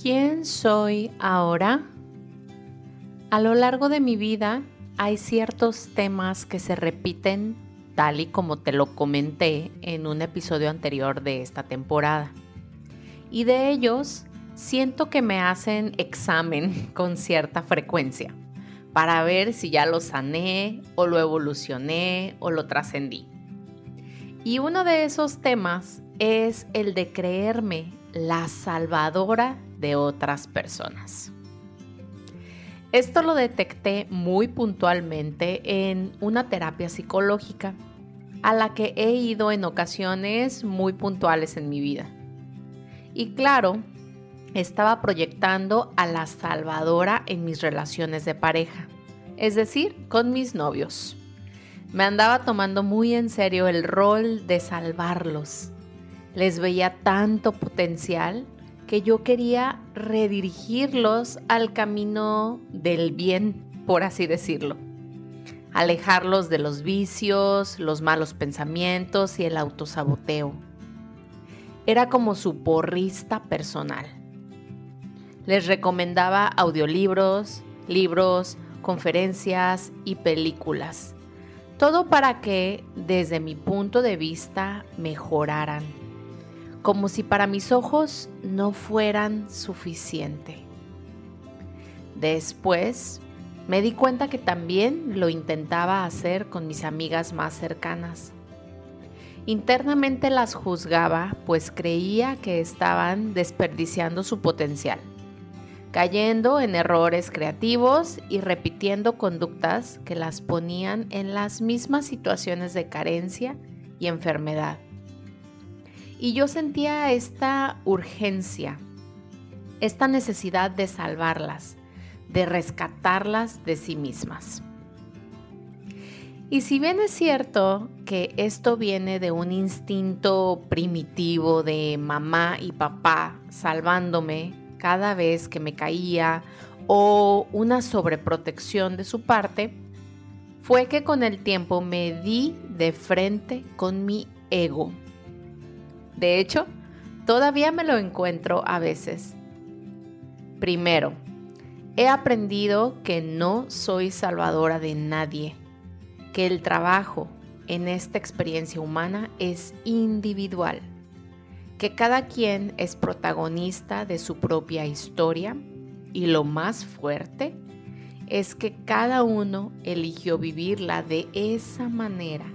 ¿Quién soy ahora? A lo largo de mi vida hay ciertos temas que se repiten tal y como te lo comenté en un episodio anterior de esta temporada. Y de ellos siento que me hacen examen con cierta frecuencia para ver si ya lo sané o lo evolucioné o lo trascendí. Y uno de esos temas es el de creerme la salvadora de otras personas. Esto lo detecté muy puntualmente en una terapia psicológica a la que he ido en ocasiones muy puntuales en mi vida. Y claro, estaba proyectando a la salvadora en mis relaciones de pareja, es decir, con mis novios. Me andaba tomando muy en serio el rol de salvarlos. Les veía tanto potencial que yo quería redirigirlos al camino del bien, por así decirlo. Alejarlos de los vicios, los malos pensamientos y el autosaboteo. Era como su porrista personal. Les recomendaba audiolibros, libros, conferencias y películas. Todo para que, desde mi punto de vista, mejoraran como si para mis ojos no fueran suficiente. Después me di cuenta que también lo intentaba hacer con mis amigas más cercanas. Internamente las juzgaba, pues creía que estaban desperdiciando su potencial, cayendo en errores creativos y repitiendo conductas que las ponían en las mismas situaciones de carencia y enfermedad. Y yo sentía esta urgencia, esta necesidad de salvarlas, de rescatarlas de sí mismas. Y si bien es cierto que esto viene de un instinto primitivo de mamá y papá salvándome cada vez que me caía o una sobreprotección de su parte, fue que con el tiempo me di de frente con mi ego de hecho, todavía me lo encuentro a veces. Primero, he aprendido que no soy salvadora de nadie, que el trabajo en esta experiencia humana es individual, que cada quien es protagonista de su propia historia y lo más fuerte es que cada uno eligió vivirla de esa manera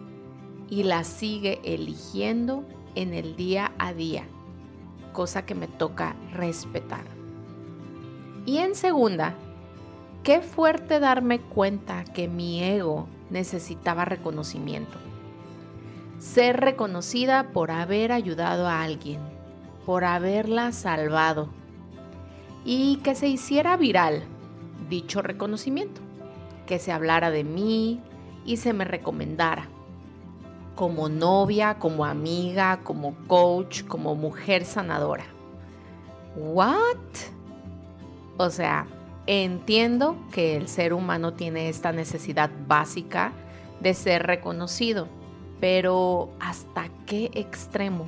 y la sigue eligiendo en el día a día, cosa que me toca respetar. Y en segunda, qué fuerte darme cuenta que mi ego necesitaba reconocimiento. Ser reconocida por haber ayudado a alguien, por haberla salvado y que se hiciera viral dicho reconocimiento, que se hablara de mí y se me recomendara como novia, como amiga, como coach, como mujer sanadora. ¿What? O sea, entiendo que el ser humano tiene esta necesidad básica de ser reconocido, pero ¿hasta qué extremo?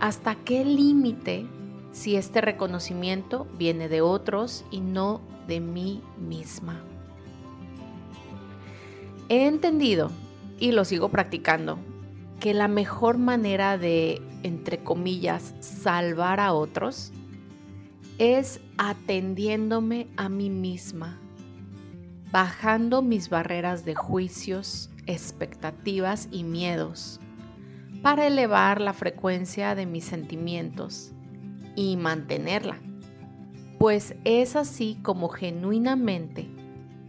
¿Hasta qué límite si este reconocimiento viene de otros y no de mí misma? He entendido y lo sigo practicando, que la mejor manera de, entre comillas, salvar a otros es atendiéndome a mí misma, bajando mis barreras de juicios, expectativas y miedos para elevar la frecuencia de mis sentimientos y mantenerla, pues es así como genuinamente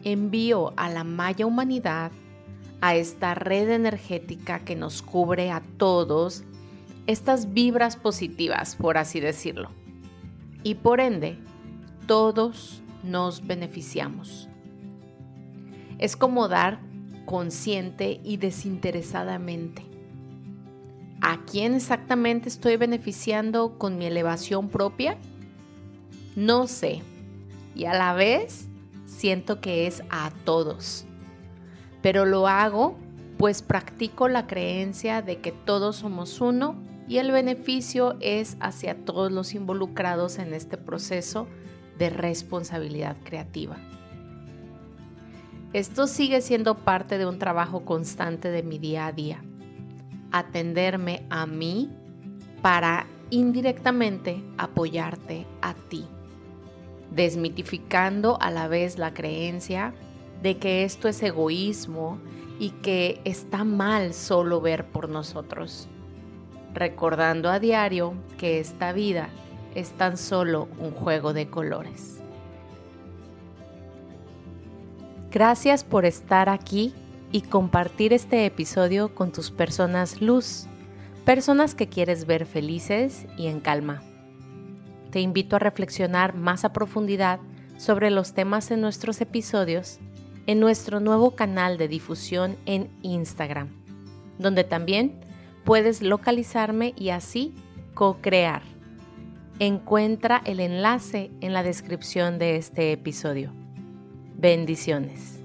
envío a la maya humanidad a esta red energética que nos cubre a todos, estas vibras positivas, por así decirlo. Y por ende, todos nos beneficiamos. Es como dar consciente y desinteresadamente. ¿A quién exactamente estoy beneficiando con mi elevación propia? No sé. Y a la vez siento que es a todos pero lo hago pues practico la creencia de que todos somos uno y el beneficio es hacia todos los involucrados en este proceso de responsabilidad creativa. Esto sigue siendo parte de un trabajo constante de mi día a día. Atenderme a mí para indirectamente apoyarte a ti, desmitificando a la vez la creencia de que esto es egoísmo y que está mal solo ver por nosotros, recordando a diario que esta vida es tan solo un juego de colores. Gracias por estar aquí y compartir este episodio con tus personas luz, personas que quieres ver felices y en calma. Te invito a reflexionar más a profundidad sobre los temas en nuestros episodios en nuestro nuevo canal de difusión en Instagram, donde también puedes localizarme y así co-crear. Encuentra el enlace en la descripción de este episodio. Bendiciones.